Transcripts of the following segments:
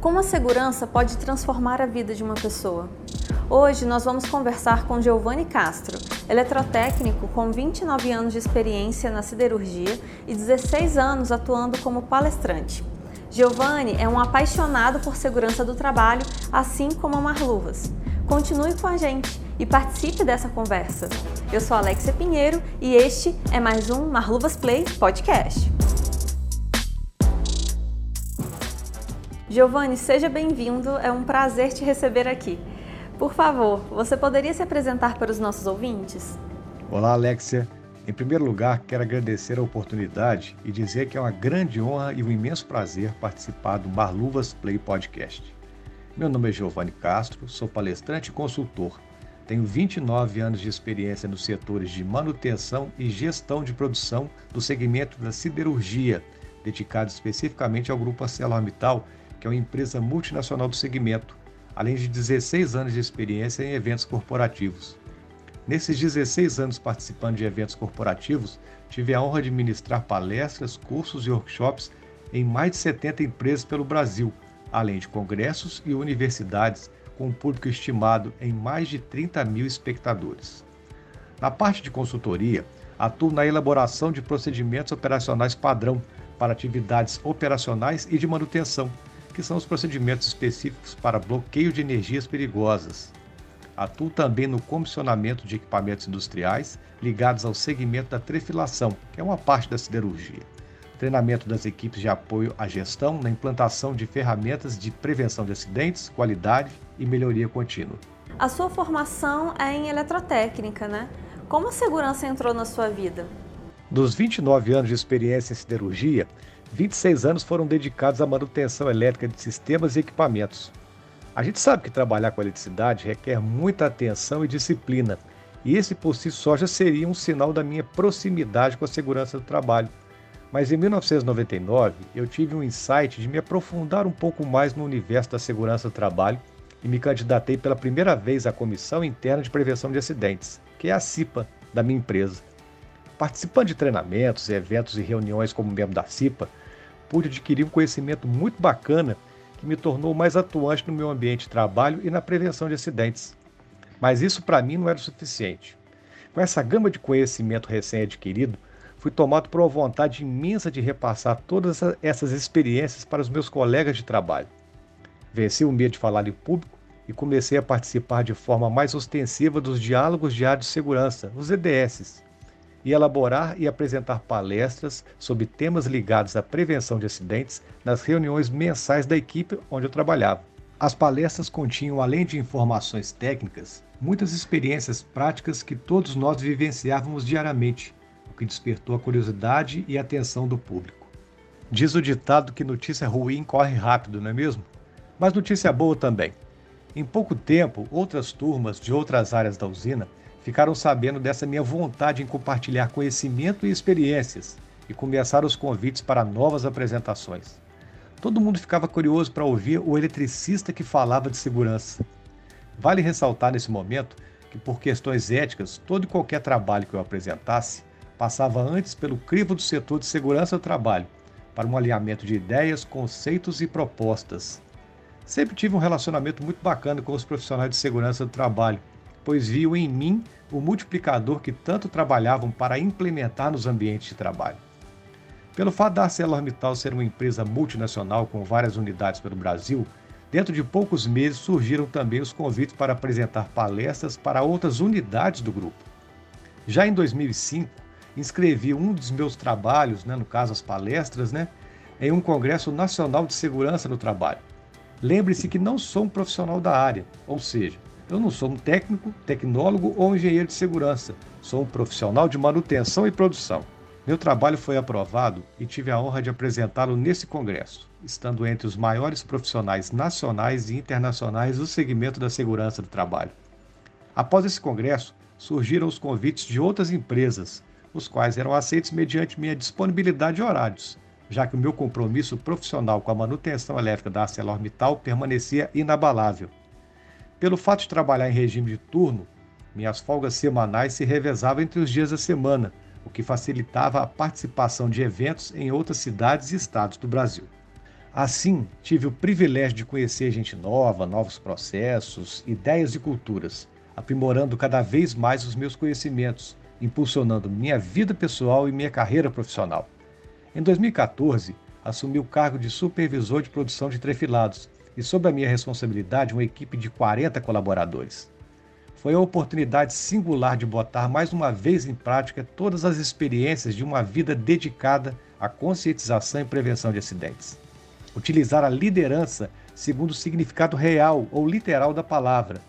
Como a segurança pode transformar a vida de uma pessoa? Hoje nós vamos conversar com Giovanni Castro, eletrotécnico com 29 anos de experiência na siderurgia e 16 anos atuando como palestrante. Giovanni é um apaixonado por segurança do trabalho, assim como a Marluvas. Continue com a gente e participe dessa conversa. Eu sou Alexia Pinheiro e este é mais um Marluvas Play Podcast. Giovanni, seja bem-vindo, é um prazer te receber aqui. Por favor, você poderia se apresentar para os nossos ouvintes? Olá, Alexia. Em primeiro lugar, quero agradecer a oportunidade e dizer que é uma grande honra e um imenso prazer participar do Marluvas Play Podcast. Meu nome é Giovanni Castro, sou palestrante e consultor. Tenho 29 anos de experiência nos setores de manutenção e gestão de produção do segmento da siderurgia, dedicado especificamente ao grupo ArcelorMittal que é uma empresa multinacional do segmento, além de 16 anos de experiência em eventos corporativos. Nesses 16 anos participando de eventos corporativos, tive a honra de ministrar palestras, cursos e workshops em mais de 70 empresas pelo Brasil, além de congressos e universidades, com um público estimado em mais de 30 mil espectadores. Na parte de consultoria, atuo na elaboração de procedimentos operacionais padrão para atividades operacionais e de manutenção, que são os procedimentos específicos para bloqueio de energias perigosas. Atuo também no comissionamento de equipamentos industriais ligados ao segmento da trefilação, que é uma parte da siderurgia. Treinamento das equipes de apoio à gestão na implantação de ferramentas de prevenção de acidentes, qualidade e melhoria contínua. A sua formação é em eletrotécnica, né? Como a segurança entrou na sua vida? Dos 29 anos de experiência em siderurgia, 26 anos foram dedicados à manutenção elétrica de sistemas e equipamentos. A gente sabe que trabalhar com eletricidade requer muita atenção e disciplina, e esse por si só já seria um sinal da minha proximidade com a segurança do trabalho. Mas em 1999 eu tive um insight de me aprofundar um pouco mais no universo da segurança do trabalho e me candidatei pela primeira vez à Comissão Interna de Prevenção de Acidentes, que é a CIPA, da minha empresa. Participando de treinamentos, eventos e reuniões como membro da CIPA, pude adquirir um conhecimento muito bacana que me tornou mais atuante no meu ambiente de trabalho e na prevenção de acidentes. Mas isso para mim não era o suficiente. Com essa gama de conhecimento recém-adquirido, fui tomado por uma vontade imensa de repassar todas essas experiências para os meus colegas de trabalho. Venci o medo de falar em público e comecei a participar de forma mais ostensiva dos diálogos de área de segurança, os EDS, e elaborar e apresentar palestras sobre temas ligados à prevenção de acidentes nas reuniões mensais da equipe onde eu trabalhava. As palestras continham, além de informações técnicas, muitas experiências práticas que todos nós vivenciávamos diariamente, o que despertou a curiosidade e a atenção do público. Diz o ditado que notícia ruim corre rápido, não é mesmo? Mas notícia boa também. Em pouco tempo, outras turmas de outras áreas da usina ficaram sabendo dessa minha vontade em compartilhar conhecimento e experiências e começaram os convites para novas apresentações. Todo mundo ficava curioso para ouvir o eletricista que falava de segurança. Vale ressaltar nesse momento que, por questões éticas, todo e qualquer trabalho que eu apresentasse passava antes pelo crivo do setor de segurança do trabalho, para um alinhamento de ideias, conceitos e propostas. Sempre tive um relacionamento muito bacana com os profissionais de segurança do trabalho pois viu em mim o multiplicador que tanto trabalhavam para implementar nos ambientes de trabalho. Pelo fato da ArcelorMittal ser uma empresa multinacional com várias unidades pelo Brasil, dentro de poucos meses surgiram também os convites para apresentar palestras para outras unidades do grupo. Já em 2005, inscrevi um dos meus trabalhos, né, no caso as palestras, né, em um Congresso Nacional de Segurança no Trabalho. Lembre-se que não sou um profissional da área, ou seja, eu não sou um técnico, tecnólogo ou engenheiro de segurança. Sou um profissional de manutenção e produção. Meu trabalho foi aprovado e tive a honra de apresentá-lo nesse congresso, estando entre os maiores profissionais nacionais e internacionais do segmento da segurança do trabalho. Após esse congresso, surgiram os convites de outras empresas, os quais eram aceitos mediante minha disponibilidade de horários, já que o meu compromisso profissional com a manutenção elétrica da ArcelorMittal permanecia inabalável. Pelo fato de trabalhar em regime de turno, minhas folgas semanais se revezavam entre os dias da semana, o que facilitava a participação de eventos em outras cidades e estados do Brasil. Assim, tive o privilégio de conhecer gente nova, novos processos, ideias e culturas, aprimorando cada vez mais os meus conhecimentos, impulsionando minha vida pessoal e minha carreira profissional. Em 2014, assumi o cargo de supervisor de produção de trefilados e, sob a minha responsabilidade, uma equipe de 40 colaboradores. Foi a oportunidade singular de botar mais uma vez em prática todas as experiências de uma vida dedicada à conscientização e prevenção de acidentes utilizar a liderança segundo o significado real ou literal da palavra,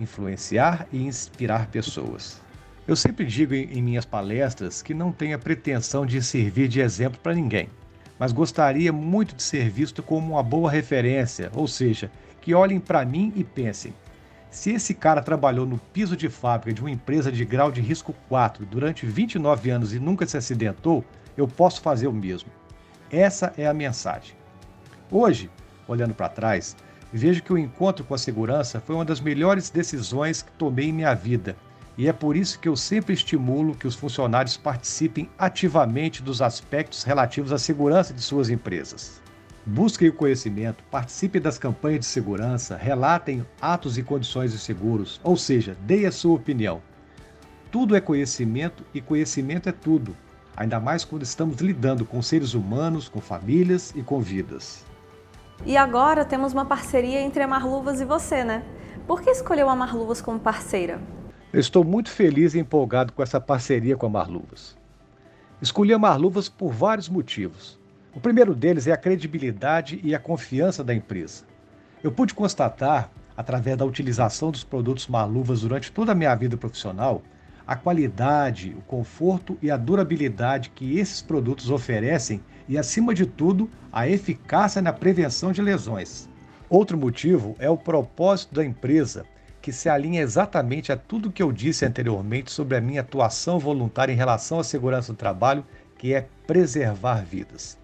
influenciar e inspirar pessoas. Eu sempre digo em, minhas palestras que não tenho a pretensão de servir de exemplo para ninguém, mas gostaria muito de ser visto como uma boa referência, ou seja, que olhem para mim e pensem: se esse cara trabalhou no piso de fábrica de uma empresa de grau de risco 4 durante 29 anos e nunca se acidentou, eu posso fazer o mesmo. Essa é a mensagem. Hoje, olhando para trás, vejo que o encontro com a segurança foi uma das melhores decisões que tomei em minha vida. E é por isso que eu sempre estimulo que os funcionários participem ativamente dos aspectos relativos à segurança de suas empresas. Busquem o conhecimento, participem das campanhas de segurança, relatem atos e condições de seguros, ou seja, deem a sua opinião. Tudo é conhecimento e conhecimento é tudo, ainda mais quando estamos lidando com seres humanos, com famílias e com vidas. E agora temos uma parceria entre a Marluvas e você, né? Por que escolheu a Marluvas como parceira? Estou muito feliz e empolgado com essa parceria com a Marluvas. Escolhi a Marluvas por vários motivos. O primeiro deles é a credibilidade e a confiança da empresa. Eu pude constatar, através da utilização dos produtos Marluvas durante toda a minha vida profissional, a qualidade, o conforto e a durabilidade que esses produtos oferecem e, acima de tudo, a eficácia na prevenção de lesões. Outro motivo é o propósito da empresa, que se alinha exatamente a tudo que eu disse anteriormente sobre a minha atuação voluntária em relação à segurança do trabalho, que é preservar vidas.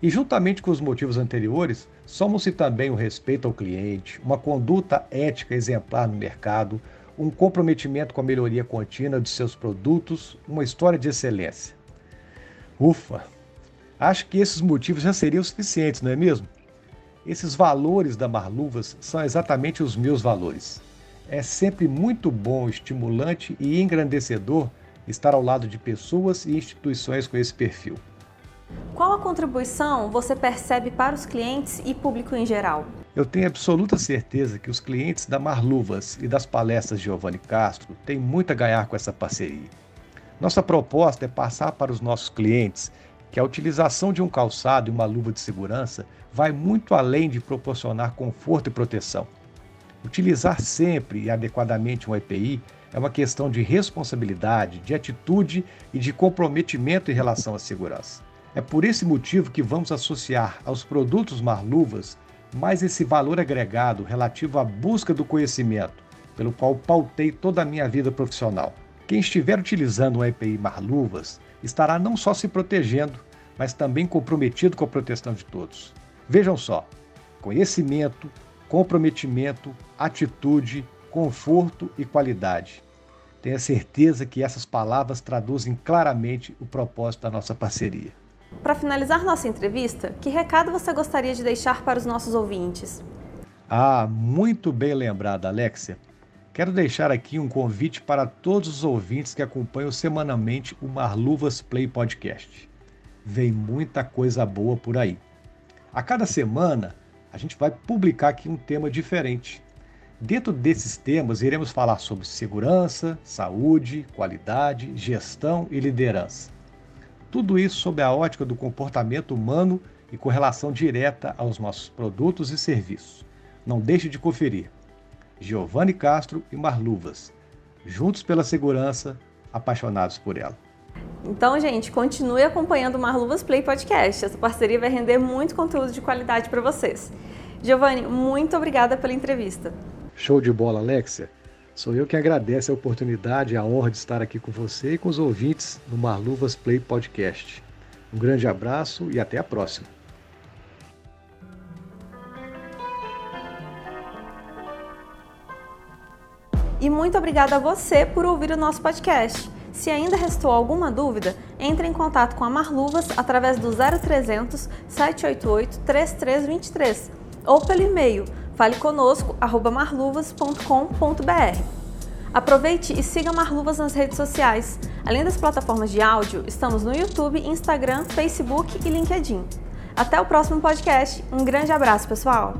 E juntamente com os motivos anteriores, somos-se também o respeito ao cliente, uma conduta ética exemplar no mercado, um comprometimento com a melhoria contínua de seus produtos, uma história de excelência. Ufa! Acho que esses motivos já seriam suficientes, não é mesmo? Esses valores da Marluvas são exatamente os meus valores. É sempre muito bom, estimulante e engrandecedor estar ao lado de pessoas e instituições com esse perfil. Qual a contribuição você percebe para os clientes e público em geral? Eu tenho absoluta certeza que os clientes da Marluvas e das palestras de Giovanni Castro têm muito a ganhar com essa parceria. Nossa proposta é passar para os nossos clientes que a utilização de um calçado e uma luva de segurança vai muito além de proporcionar conforto e proteção. Utilizar sempre e adequadamente um EPI é uma questão de responsabilidade, de atitude e de comprometimento em relação à segurança. É por esse motivo que vamos associar aos produtos Marluvas mais esse valor agregado relativo à busca do conhecimento, pelo qual pautei toda a minha vida profissional. Quem estiver utilizando um EPI Marluvas estará não só se protegendo, mas também comprometido com a proteção de todos. Vejam só: conhecimento, comprometimento, atitude, conforto e qualidade. Tenha certeza que essas palavras traduzem claramente o propósito da nossa parceria. Para finalizar nossa entrevista, que recado você gostaria de deixar para os nossos ouvintes? Ah, muito bem lembrada, Alexia. Quero deixar aqui um convite para todos os ouvintes que acompanham semanalmente o Marluvas Play Podcast. Vem muita coisa boa por aí. A cada semana, a gente vai publicar aqui um tema diferente. Dentro desses temas, iremos falar sobre segurança, saúde, qualidade, gestão e liderança. Tudo isso sob a ótica do comportamento humano e com relação direta aos nossos produtos e serviços. Não deixe de conferir. Giovanni Castro e Marluvas, juntos pela segurança, apaixonados por ela. Então, gente, continue acompanhando o Marluvas Play Podcast. Essa parceria vai render muito conteúdo de qualidade para vocês. Giovanni, muito obrigada pela entrevista. Show de bola, Alexia. Sou eu que agradeço a oportunidade e a honra de estar aqui com você e com os ouvintes do Marluvas Play Podcast. Um grande abraço e até a próxima. E muito obrigada a você por ouvir o nosso podcast. Se ainda restou alguma dúvida, entre em contato com a Marluvas através do 0300 788 3323 ou pelo e-mail faleconosco@marluvas.com.br. Aproveite e siga Marluvas nas redes sociais. Além das plataformas de áudio, estamos no YouTube, Instagram, Facebook e LinkedIn. Até o próximo podcast. Um grande abraço, pessoal!